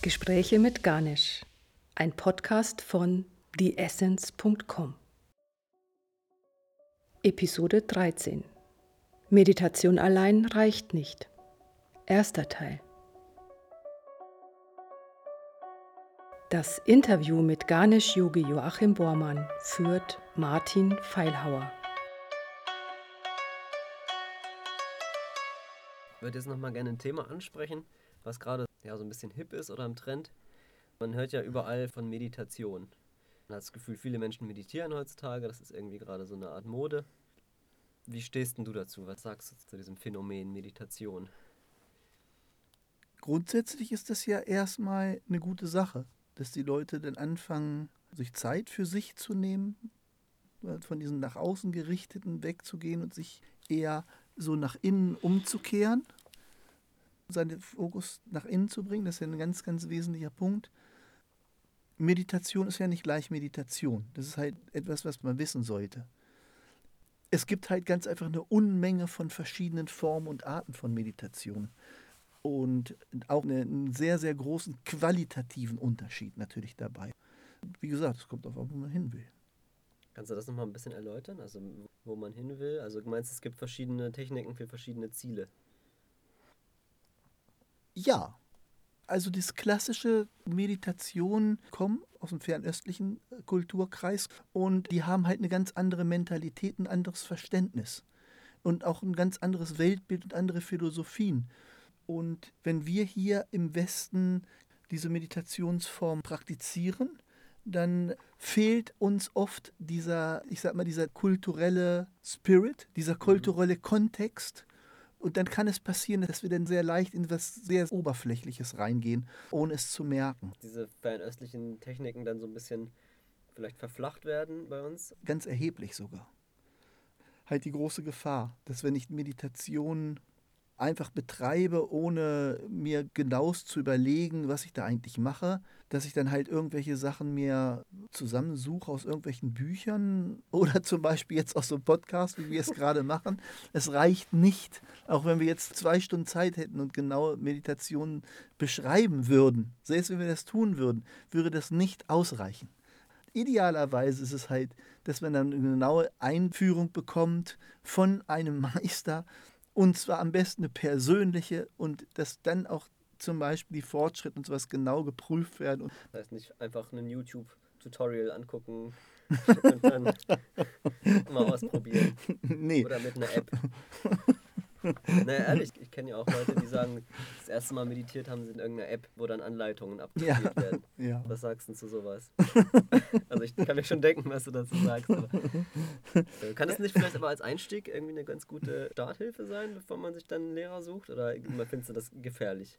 Gespräche mit Ganesh, ein Podcast von theessence.com. Episode 13 Meditation allein reicht nicht. Erster Teil. Das Interview mit Ganesh Yogi Joachim Bormann führt Martin Feilhauer. Ich würde jetzt nochmal gerne ein Thema ansprechen, was gerade ja, so ein bisschen hip ist oder im Trend. Man hört ja überall von Meditation. Man hat das Gefühl, viele Menschen meditieren heutzutage. Das ist irgendwie gerade so eine Art Mode. Wie stehst denn du dazu? Was sagst du zu diesem Phänomen Meditation? Grundsätzlich ist das ja erstmal eine gute Sache, dass die Leute dann anfangen, sich Zeit für sich zu nehmen, von diesen nach außen gerichteten wegzugehen und sich eher so nach innen umzukehren seinen Fokus nach innen zu bringen. Das ist ja ein ganz, ganz wesentlicher Punkt. Meditation ist ja nicht gleich Meditation. Das ist halt etwas, was man wissen sollte. Es gibt halt ganz einfach eine Unmenge von verschiedenen Formen und Arten von Meditation. Und auch einen sehr, sehr großen qualitativen Unterschied natürlich dabei. Wie gesagt, es kommt auf, wo man hin will. Kannst du das nochmal ein bisschen erläutern? Also, wo man hin will? Also, du meinst, es gibt verschiedene Techniken für verschiedene Ziele. Ja. Also das klassische Meditation kommt aus dem fernöstlichen äh, Kulturkreis und die haben halt eine ganz andere Mentalität, ein anderes Verständnis und auch ein ganz anderes Weltbild und andere Philosophien. Und wenn wir hier im Westen diese Meditationsform praktizieren, dann fehlt uns oft dieser, ich sag mal, dieser kulturelle Spirit, dieser mhm. kulturelle Kontext, und dann kann es passieren, dass wir dann sehr leicht in etwas sehr Oberflächliches reingehen, ohne es zu merken. Diese fernöstlichen Techniken dann so ein bisschen vielleicht verflacht werden bei uns? Ganz erheblich sogar. Halt die große Gefahr, dass wenn ich Meditation einfach betreibe, ohne mir genauest zu überlegen, was ich da eigentlich mache, dass ich dann halt irgendwelche Sachen mir zusammensuche aus irgendwelchen Büchern oder zum Beispiel jetzt aus so einem Podcast, wie wir es gerade machen. Es reicht nicht, auch wenn wir jetzt zwei Stunden Zeit hätten und genau Meditationen beschreiben würden, selbst wenn wir das tun würden, würde das nicht ausreichen. Idealerweise ist es halt, dass man dann eine genaue Einführung bekommt von einem Meister, und zwar am besten eine persönliche und dass dann auch zum Beispiel die Fortschritte und sowas genau geprüft werden. Das heißt nicht einfach ein YouTube-Tutorial angucken und dann mal ausprobieren. Nee. Oder mit einer App. naja, ehrlich, ich kenne ja auch Leute, die sagen, das erste Mal meditiert haben sie in irgendeiner App, wo dann Anleitungen abgespielt ja, werden. Ja. Was sagst du zu sowas? also ich kann mir schon denken, was du dazu sagst. Aber, äh, kann es nicht vielleicht aber als Einstieg irgendwie eine ganz gute Starthilfe sein, bevor man sich dann einen Lehrer sucht? Oder findest du das gefährlich?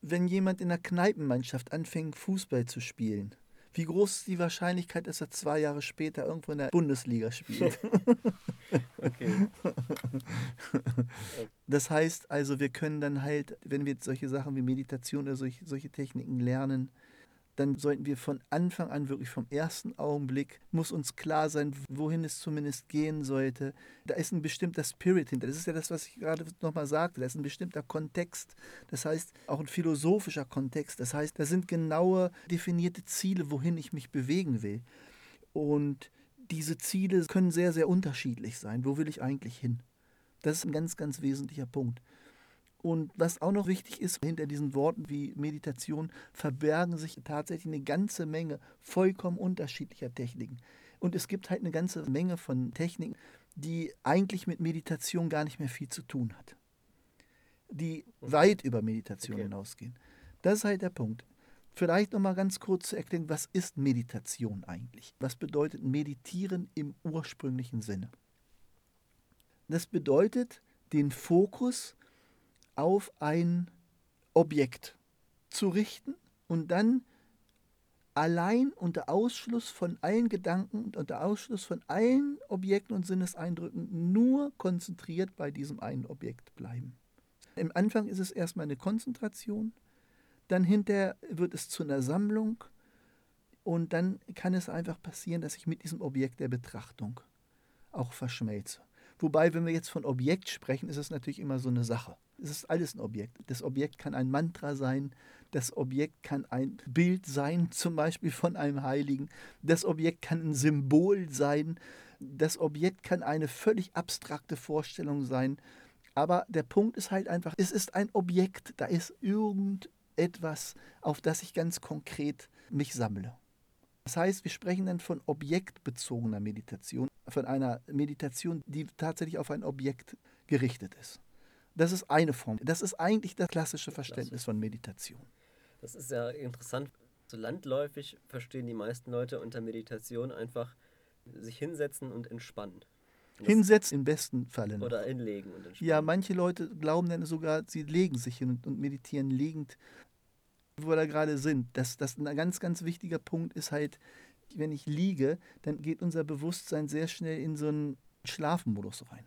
Wenn jemand in der Kneipenmannschaft anfängt, Fußball zu spielen, wie groß ist die Wahrscheinlichkeit, dass er zwei Jahre später irgendwo in der Bundesliga spielt? okay. Das heißt also, wir können dann halt, wenn wir solche Sachen wie Meditation oder solche, solche Techniken lernen, dann sollten wir von Anfang an, wirklich vom ersten Augenblick, muss uns klar sein, wohin es zumindest gehen sollte. Da ist ein bestimmter Spirit hinter. Das ist ja das, was ich gerade nochmal sagte. Da ist ein bestimmter Kontext. Das heißt, auch ein philosophischer Kontext. Das heißt, da sind genaue definierte Ziele, wohin ich mich bewegen will. Und diese Ziele können sehr, sehr unterschiedlich sein. Wo will ich eigentlich hin? Das ist ein ganz, ganz wesentlicher Punkt. Und was auch noch wichtig ist, hinter diesen Worten wie Meditation verbergen sich tatsächlich eine ganze Menge vollkommen unterschiedlicher Techniken. Und es gibt halt eine ganze Menge von Techniken, die eigentlich mit Meditation gar nicht mehr viel zu tun hat. Die weit über Meditation okay. hinausgehen. Das ist halt der Punkt. Vielleicht nochmal ganz kurz zu erklären, was ist Meditation eigentlich? Was bedeutet Meditieren im ursprünglichen Sinne? Das bedeutet, den Fokus auf ein Objekt zu richten und dann allein unter Ausschluss von allen Gedanken und unter Ausschluss von allen Objekten und Sinneseindrücken nur konzentriert bei diesem einen Objekt bleiben. Im Anfang ist es erstmal eine Konzentration, dann hinterher wird es zu einer Sammlung und dann kann es einfach passieren, dass ich mit diesem Objekt der Betrachtung auch verschmelze Wobei, wenn wir jetzt von Objekt sprechen, ist es natürlich immer so eine Sache. Es ist alles ein Objekt. Das Objekt kann ein Mantra sein, das Objekt kann ein Bild sein, zum Beispiel von einem Heiligen. Das Objekt kann ein Symbol sein. Das Objekt kann eine völlig abstrakte Vorstellung sein. Aber der Punkt ist halt einfach, es ist ein Objekt, da ist irgendetwas, auf das ich ganz konkret mich sammle. Das heißt, wir sprechen dann von objektbezogener Meditation, von einer Meditation, die tatsächlich auf ein Objekt gerichtet ist. Das ist eine Form. Das ist eigentlich das klassische Verständnis von Meditation. Das ist ja interessant. So landläufig verstehen die meisten Leute unter Meditation einfach sich hinsetzen und entspannen. Das hinsetzen im besten Falle. Noch. Oder hinlegen und entspannen. Ja, manche Leute glauben dann sogar, sie legen sich hin und, und meditieren liegend wo wir da gerade sind, dass das ein ganz, ganz wichtiger Punkt ist halt, wenn ich liege, dann geht unser Bewusstsein sehr schnell in so einen Schlafmodus rein.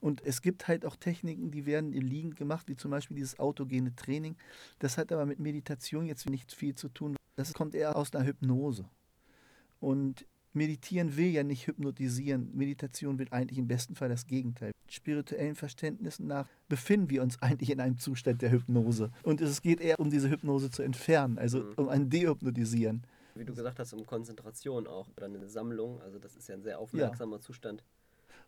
Und es gibt halt auch Techniken, die werden liegend gemacht, wie zum Beispiel dieses autogene Training. Das hat aber mit Meditation jetzt nicht viel zu tun. Das kommt eher aus einer Hypnose. Und Meditieren will ja nicht hypnotisieren. Meditation will eigentlich im besten Fall das Gegenteil. Spirituellen Verständnissen nach befinden wir uns eigentlich in einem Zustand der Hypnose. Und es geht eher um diese Hypnose zu entfernen, also mhm. um ein Dehypnotisieren. Wie du gesagt hast, um Konzentration auch oder eine Sammlung. Also das ist ja ein sehr aufmerksamer ja. Zustand.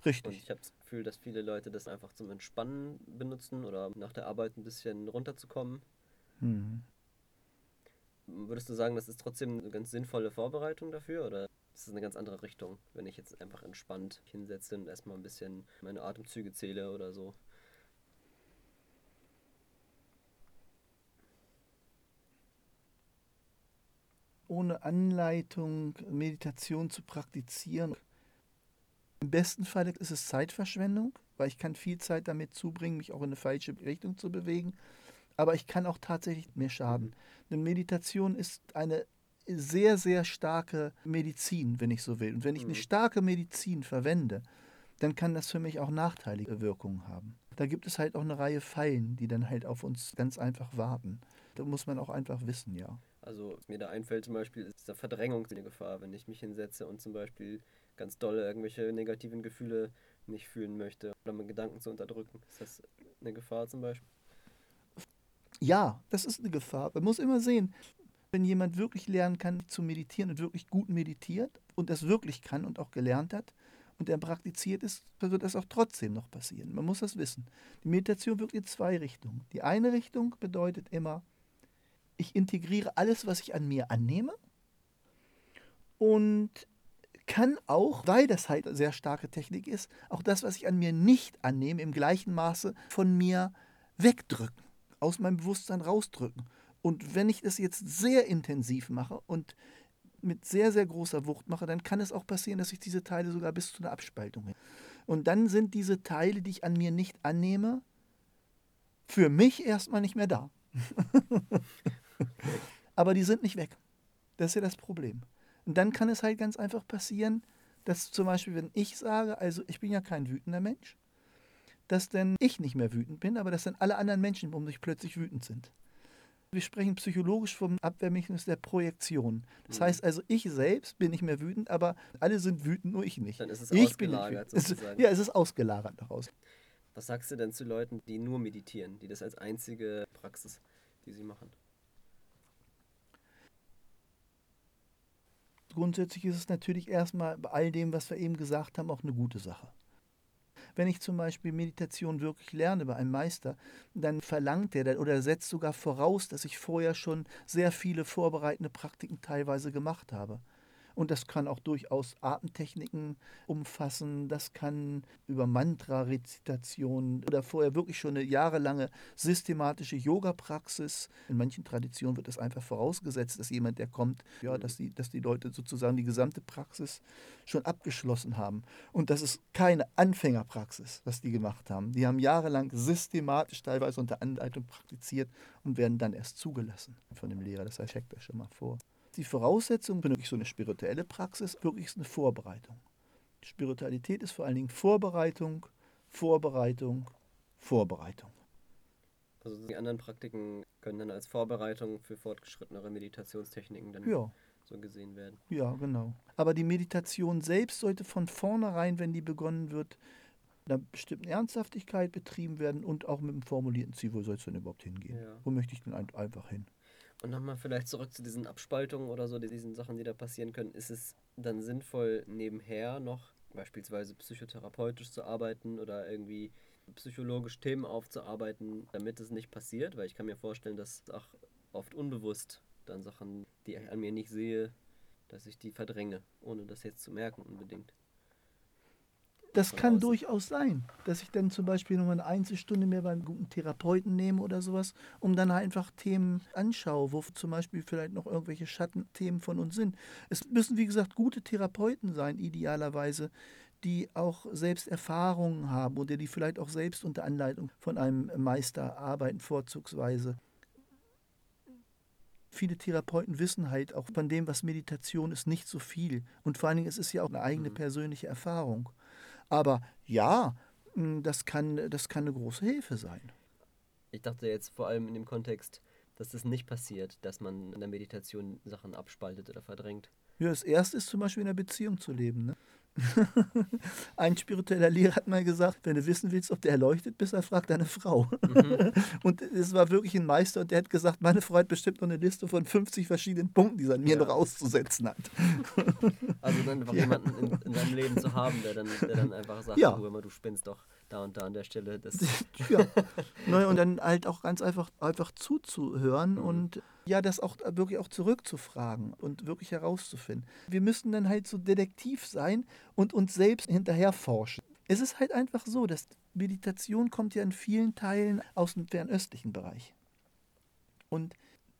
Richtig. Und ich habe das Gefühl, dass viele Leute das einfach zum Entspannen benutzen oder nach der Arbeit ein bisschen runterzukommen. Mhm. Würdest du sagen, das ist trotzdem eine ganz sinnvolle Vorbereitung dafür? Oder ist eine ganz andere Richtung, wenn ich jetzt einfach entspannt hinsetze und erstmal ein bisschen meine Atemzüge zähle oder so. Ohne Anleitung Meditation zu praktizieren. Im besten Fall ist es Zeitverschwendung, weil ich kann viel Zeit damit zubringen, mich auch in eine falsche Richtung zu bewegen. Aber ich kann auch tatsächlich mehr schaden. Denn Meditation ist eine sehr, sehr starke Medizin, wenn ich so will. Und wenn ich eine mhm. starke Medizin verwende, dann kann das für mich auch nachteilige Wirkungen haben. Da gibt es halt auch eine Reihe Fallen, die dann halt auf uns ganz einfach warten. Da muss man auch einfach wissen, ja. Also was mir da einfällt zum Beispiel ist der Verdrängung eine Gefahr, wenn ich mich hinsetze und zum Beispiel ganz dolle irgendwelche negativen Gefühle nicht fühlen möchte oder meine Gedanken zu unterdrücken. Ist das eine Gefahr zum Beispiel? Ja, das ist eine Gefahr. Man muss immer sehen, wenn jemand wirklich lernen kann zu meditieren und wirklich gut meditiert und das wirklich kann und auch gelernt hat und er praktiziert ist, wird das auch trotzdem noch passieren. Man muss das wissen. Die Meditation wirkt in zwei Richtungen. Die eine Richtung bedeutet immer, ich integriere alles, was ich an mir annehme und kann auch, weil das halt sehr starke Technik ist, auch das, was ich an mir nicht annehme, im gleichen Maße von mir wegdrücken, aus meinem Bewusstsein rausdrücken. Und wenn ich das jetzt sehr intensiv mache und mit sehr, sehr großer Wucht mache, dann kann es auch passieren, dass ich diese Teile sogar bis zu einer Abspaltung hin. Und dann sind diese Teile, die ich an mir nicht annehme, für mich erstmal nicht mehr da. Aber die sind nicht weg. Das ist ja das Problem. Und dann kann es halt ganz einfach passieren, dass zum Beispiel, wenn ich sage, also ich bin ja kein wütender Mensch, dass dann ich nicht mehr wütend bin, aber dass dann alle anderen Menschen um mich plötzlich wütend sind. Wir sprechen psychologisch vom Abwehrmechanismus der Projektion. Das mhm. heißt also, ich selbst bin nicht mehr wütend, aber alle sind wütend, nur ich nicht. Dann ist es ich ausgelagert sozusagen. ja, es ist ausgelagert daraus. Was sagst du denn zu Leuten, die nur meditieren, die das als einzige Praxis, die sie machen? Grundsätzlich ist es natürlich erstmal bei all dem, was wir eben gesagt haben, auch eine gute Sache. Wenn ich zum Beispiel Meditation wirklich lerne bei einem Meister, dann verlangt er oder setzt sogar voraus, dass ich vorher schon sehr viele vorbereitende Praktiken teilweise gemacht habe. Und das kann auch durchaus Atemtechniken umfassen, das kann über Mantra-Rezitation oder vorher wirklich schon eine jahrelange systematische Yoga-Praxis. In manchen Traditionen wird es einfach vorausgesetzt, dass jemand, der kommt, ja, dass die, dass die Leute sozusagen die gesamte Praxis schon abgeschlossen haben. Und das ist keine Anfängerpraxis, was die gemacht haben. Die haben jahrelang systematisch teilweise unter Anleitung praktiziert und werden dann erst zugelassen von dem Lehrer. Das heißt, checkt das schon mal vor. Die Voraussetzung für wirklich so eine spirituelle Praxis wirklich ist eine Vorbereitung. Spiritualität ist vor allen Dingen Vorbereitung, Vorbereitung, Vorbereitung. Also die anderen Praktiken können dann als Vorbereitung für fortgeschrittenere Meditationstechniken dann ja. so gesehen werden. Ja, genau. Aber die Meditation selbst sollte von vornherein, wenn die begonnen wird, einer bestimmten Ernsthaftigkeit betrieben werden und auch mit einem formulierten Ziel, wo soll es denn überhaupt hingehen? Ja. Wo möchte ich denn einfach hin? Und nochmal vielleicht zurück zu diesen Abspaltungen oder so, diesen Sachen, die da passieren können. Ist es dann sinnvoll, nebenher noch beispielsweise psychotherapeutisch zu arbeiten oder irgendwie psychologisch Themen aufzuarbeiten, damit es nicht passiert? Weil ich kann mir vorstellen, dass auch oft unbewusst dann Sachen, die ich an mir nicht sehe, dass ich die verdränge, ohne das jetzt zu merken unbedingt. Das kann durchaus sein, dass ich dann zum Beispiel nochmal eine Einzelstunde mehr beim guten Therapeuten nehme oder sowas, um dann einfach Themen anschaue, wo zum Beispiel vielleicht noch irgendwelche Schattenthemen von uns sind. Es müssen, wie gesagt, gute Therapeuten sein, idealerweise, die auch selbst Erfahrungen haben oder die vielleicht auch selbst unter Anleitung von einem Meister arbeiten, vorzugsweise. Viele Therapeuten wissen halt auch von dem, was Meditation ist, nicht so viel. Und vor allen Dingen, es ist ja auch eine eigene mhm. persönliche Erfahrung. Aber ja, hm, das kann, das kann eine große Hilfe sein. Ich dachte jetzt vor allem in dem Kontext, dass das nicht passiert, dass man in der Meditation Sachen abspaltet oder verdrängt. Ja, das erste ist zum Beispiel in einer Beziehung zu leben. Ne? Ein spiritueller Lehrer hat mal gesagt, wenn du wissen willst, ob der erleuchtet bist, dann frag deine Frau. Mhm. Und es war wirklich ein Meister und der hat gesagt, meine Frau hat bestimmt noch eine Liste von 50 verschiedenen Punkten, die sie an mir ja. noch auszusetzen hat. Also dann einfach ja. jemanden in, in deinem Leben zu haben, der dann, der dann einfach sagt, ja. du, immer, du spinnst doch da und da an der Stelle. Das ja. Naja, und dann halt auch ganz einfach, einfach zuzuhören mhm. und ja, das auch wirklich auch zurückzufragen und wirklich herauszufinden. Wir müssen dann halt so detektiv sein und uns selbst hinterher forschen. Es ist halt einfach so, dass Meditation kommt ja in vielen Teilen aus dem fernöstlichen Bereich. Und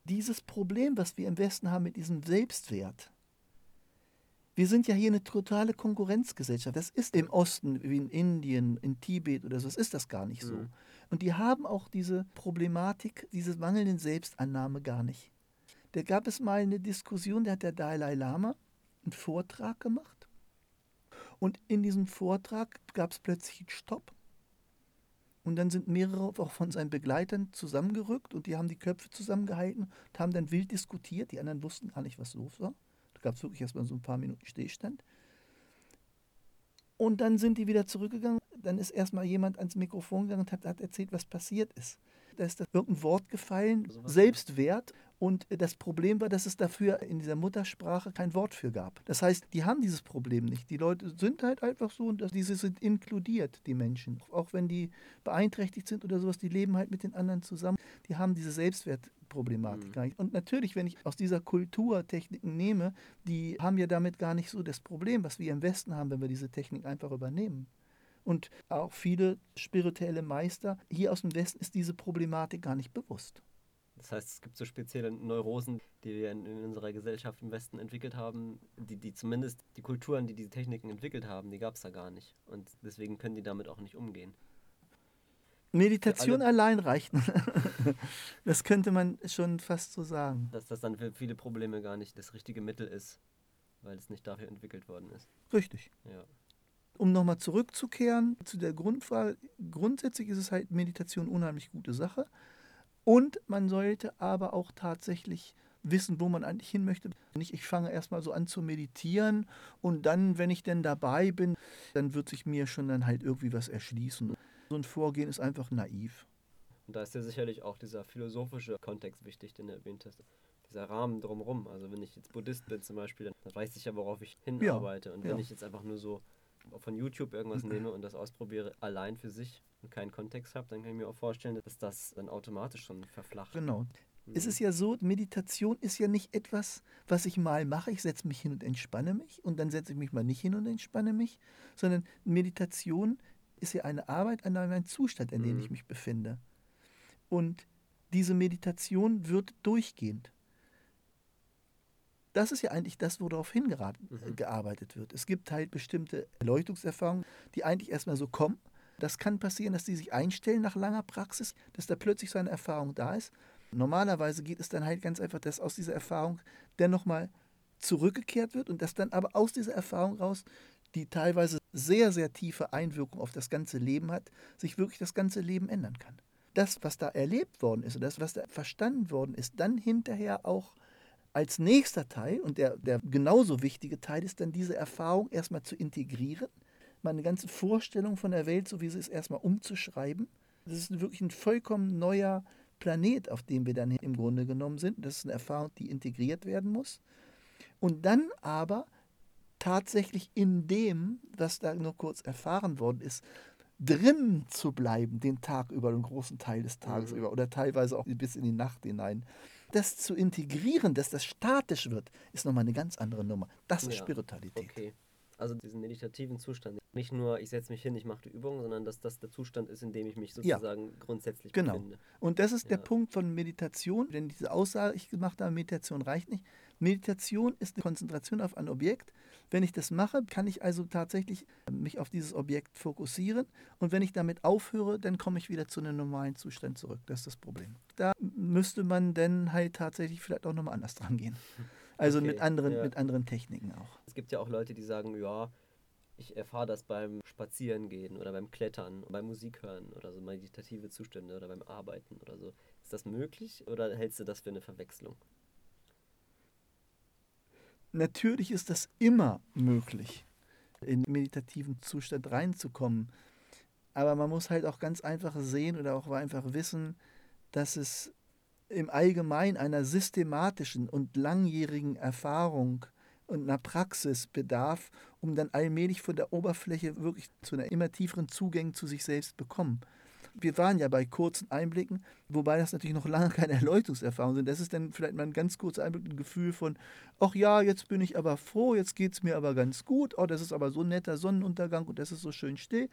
dieses Problem, was wir im Westen haben mit diesem Selbstwert, wir sind ja hier eine totale Konkurrenzgesellschaft. Das ist im Osten, wie in Indien, in Tibet oder so, das ist das gar nicht so. Mhm. Und die haben auch diese Problematik, diese mangelnden Selbstannahme gar nicht. Da gab es mal eine Diskussion, da hat der Dalai Lama einen Vortrag gemacht. Und in diesem Vortrag gab es plötzlich einen Stopp. Und dann sind mehrere auch von seinen Begleitern zusammengerückt und die haben die Köpfe zusammengehalten und haben dann wild diskutiert. Die anderen wussten gar nicht, was los war. Da gab es wirklich erstmal so ein paar Minuten Stillstand. Und dann sind die wieder zurückgegangen. Dann ist erstmal jemand ans Mikrofon gegangen und hat, hat erzählt, was passiert ist. Da ist irgendein Wort gefallen, also Selbstwert. Und das Problem war, dass es dafür in dieser Muttersprache kein Wort für gab. Das heißt, die haben dieses Problem nicht. Die Leute sind halt einfach so und diese sind inkludiert, die Menschen. Auch wenn die beeinträchtigt sind oder sowas, die leben halt mit den anderen zusammen. Die haben diese Selbstwertproblematik mhm. Und natürlich, wenn ich aus dieser Kultur Techniken nehme, die haben ja damit gar nicht so das Problem, was wir im Westen haben, wenn wir diese Technik einfach übernehmen. Und auch viele spirituelle Meister hier aus dem Westen ist diese Problematik gar nicht bewusst. Das heißt, es gibt so spezielle Neurosen, die wir in, in, unserer Gesellschaft im Westen entwickelt haben, die, die zumindest die Kulturen, die diese Techniken entwickelt haben, die gab es da gar nicht. Und deswegen können die damit auch nicht umgehen. Meditation allein reicht. das könnte man schon fast so sagen. Dass das dann für viele Probleme gar nicht das richtige Mittel ist, weil es nicht dafür entwickelt worden ist. Richtig. Ja. Um nochmal zurückzukehren zu der Grundfrage, grundsätzlich ist es halt Meditation unheimlich gute Sache. Und man sollte aber auch tatsächlich wissen, wo man eigentlich hin möchte. Nicht, ich fange erstmal so an zu meditieren und dann, wenn ich denn dabei bin, dann wird sich mir schon dann halt irgendwie was erschließen. So ein Vorgehen ist einfach naiv. Und da ist ja sicherlich auch dieser philosophische Kontext wichtig, den du erwähnt hast. Dieser Rahmen drumherum. Also wenn ich jetzt Buddhist bin zum Beispiel, dann weiß ich ja, worauf ich hinarbeite. Ja, und wenn ja. ich jetzt einfach nur so von YouTube irgendwas nehme und das ausprobiere, allein für sich und keinen Kontext habe, dann kann ich mir auch vorstellen, dass das dann automatisch schon verflacht. Genau. Mhm. Es ist ja so, Meditation ist ja nicht etwas, was ich mal mache. Ich setze mich hin und entspanne mich und dann setze ich mich mal nicht hin und entspanne mich, sondern Meditation ist ja eine Arbeit an einem Zustand, in dem mhm. ich mich befinde. Und diese Meditation wird durchgehend. Das ist ja eigentlich das, worauf hingearbeitet mhm. wird. Es gibt halt bestimmte Erleuchtungserfahrungen, die eigentlich erstmal so kommen. Das kann passieren, dass die sich einstellen nach langer Praxis, dass da plötzlich so eine Erfahrung da ist. Normalerweise geht es dann halt ganz einfach, dass aus dieser Erfahrung dann nochmal zurückgekehrt wird und dass dann aber aus dieser Erfahrung raus, die teilweise sehr, sehr tiefe Einwirkung auf das ganze Leben hat, sich wirklich das ganze Leben ändern kann. Das, was da erlebt worden ist und das, was da verstanden worden ist, dann hinterher auch als nächster Teil, und der, der genauso wichtige Teil ist dann diese Erfahrung erstmal zu integrieren, meine ganze Vorstellung von der Welt, so wie sie ist, erstmal umzuschreiben. Das ist wirklich ein vollkommen neuer Planet, auf dem wir dann im Grunde genommen sind. Das ist eine Erfahrung, die integriert werden muss. Und dann aber tatsächlich in dem, was da nur kurz erfahren worden ist, drin zu bleiben, den Tag über, den großen Teil des Tages mhm. über oder teilweise auch bis in die Nacht hinein. Das zu integrieren, dass das statisch wird, ist nochmal eine ganz andere Nummer. Das ist ja, Spiritualität. Okay. Also diesen meditativen Zustand. Nicht nur, ich setze mich hin, ich mache die Übung, sondern dass das der Zustand ist, in dem ich mich sozusagen ja. grundsätzlich genau. befinde. Und das ist ja. der Punkt von Meditation. Denn diese Aussage, ich gemacht habe, Meditation reicht nicht. Meditation ist eine Konzentration auf ein Objekt. Wenn ich das mache, kann ich also tatsächlich mich auf dieses Objekt fokussieren. Und wenn ich damit aufhöre, dann komme ich wieder zu einem normalen Zustand zurück. Das ist das Problem. Da müsste man dann halt tatsächlich vielleicht auch nochmal anders dran gehen. Also okay, mit, anderen, ja. mit anderen Techniken auch. Es gibt ja auch Leute, die sagen, ja, ich erfahre das beim Spazierengehen oder beim Klettern, beim Musik hören oder so meditative Zustände oder beim Arbeiten oder so. Ist das möglich oder hältst du das für eine Verwechslung? Natürlich ist das immer möglich, in meditativen Zustand reinzukommen. Aber man muss halt auch ganz einfach sehen oder auch einfach wissen, dass es im Allgemeinen einer systematischen und langjährigen Erfahrung und einer Praxis bedarf, um dann allmählich von der Oberfläche wirklich zu einer immer tieferen Zugängen zu sich selbst bekommen. Wir waren ja bei kurzen Einblicken, wobei das natürlich noch lange keine Erleuchtungserfahrung sind. Das ist dann vielleicht mal ein ganz kurzer Einblick, ein Gefühl von, ach ja, jetzt bin ich aber froh, jetzt geht es mir aber ganz gut, oh, das ist aber so ein netter Sonnenuntergang und das ist so schön still.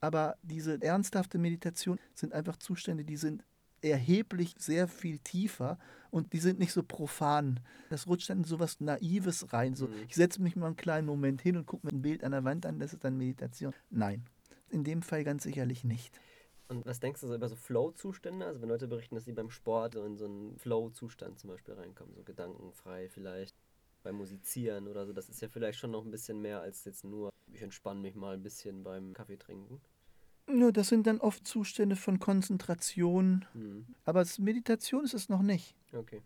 Aber diese ernsthafte Meditation sind einfach Zustände, die sind erheblich sehr viel tiefer und die sind nicht so profan. Das rutscht dann in so was Naives rein. So, mhm. Ich setze mich mal einen kleinen Moment hin und gucke mir ein Bild an der Wand an, das ist dann Meditation. Nein, in dem Fall ganz sicherlich nicht. Und was denkst du so über so Flow-Zustände? Also wenn Leute berichten, dass sie beim Sport so in so einen Flow-Zustand zum Beispiel reinkommen, so gedankenfrei vielleicht beim Musizieren oder so, das ist ja vielleicht schon noch ein bisschen mehr als jetzt nur, ich entspanne mich mal ein bisschen beim Kaffee trinken. Nur das sind dann oft Zustände von Konzentration. Mhm. Aber Meditation ist es noch nicht. Okay.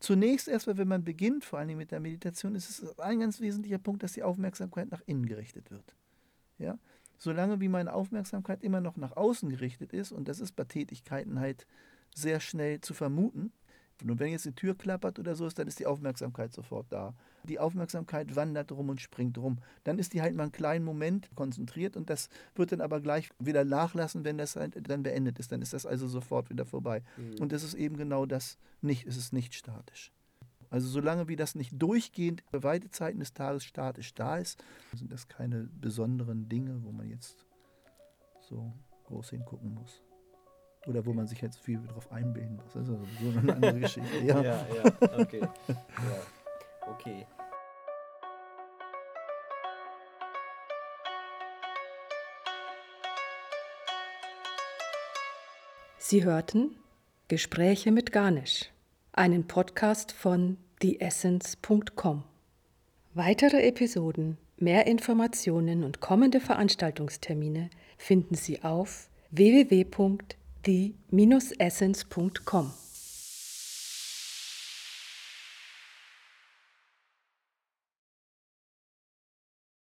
Zunächst erstmal, wenn man beginnt, vor allem mit der Meditation, ist es ein ganz wesentlicher Punkt, dass die Aufmerksamkeit nach innen gerichtet wird. Ja? Solange wie meine Aufmerksamkeit immer noch nach außen gerichtet ist, und das ist bei Tätigkeiten halt sehr schnell zu vermuten, und wenn jetzt die Tür klappert oder so ist, dann ist die Aufmerksamkeit sofort da. Die Aufmerksamkeit wandert rum und springt rum. Dann ist die halt mal einen kleinen Moment konzentriert und das wird dann aber gleich wieder nachlassen, wenn das halt dann beendet ist. Dann ist das also sofort wieder vorbei. Mhm. Und das ist eben genau das nicht. Es ist nicht statisch. Also solange wie das nicht durchgehend für weite Zeiten des Tages statisch da ist, sind das keine besonderen Dinge, wo man jetzt so groß hingucken muss. Oder wo man sich jetzt viel darauf einbilden muss. Das ist also so eine andere Geschichte. Ja, ja, ja okay. Ja. Okay. Sie hörten Gespräche mit Garnisch, einen Podcast von theessence.com. Weitere Episoden, mehr Informationen und kommende Veranstaltungstermine finden Sie auf www.theessence.com die-essence.com.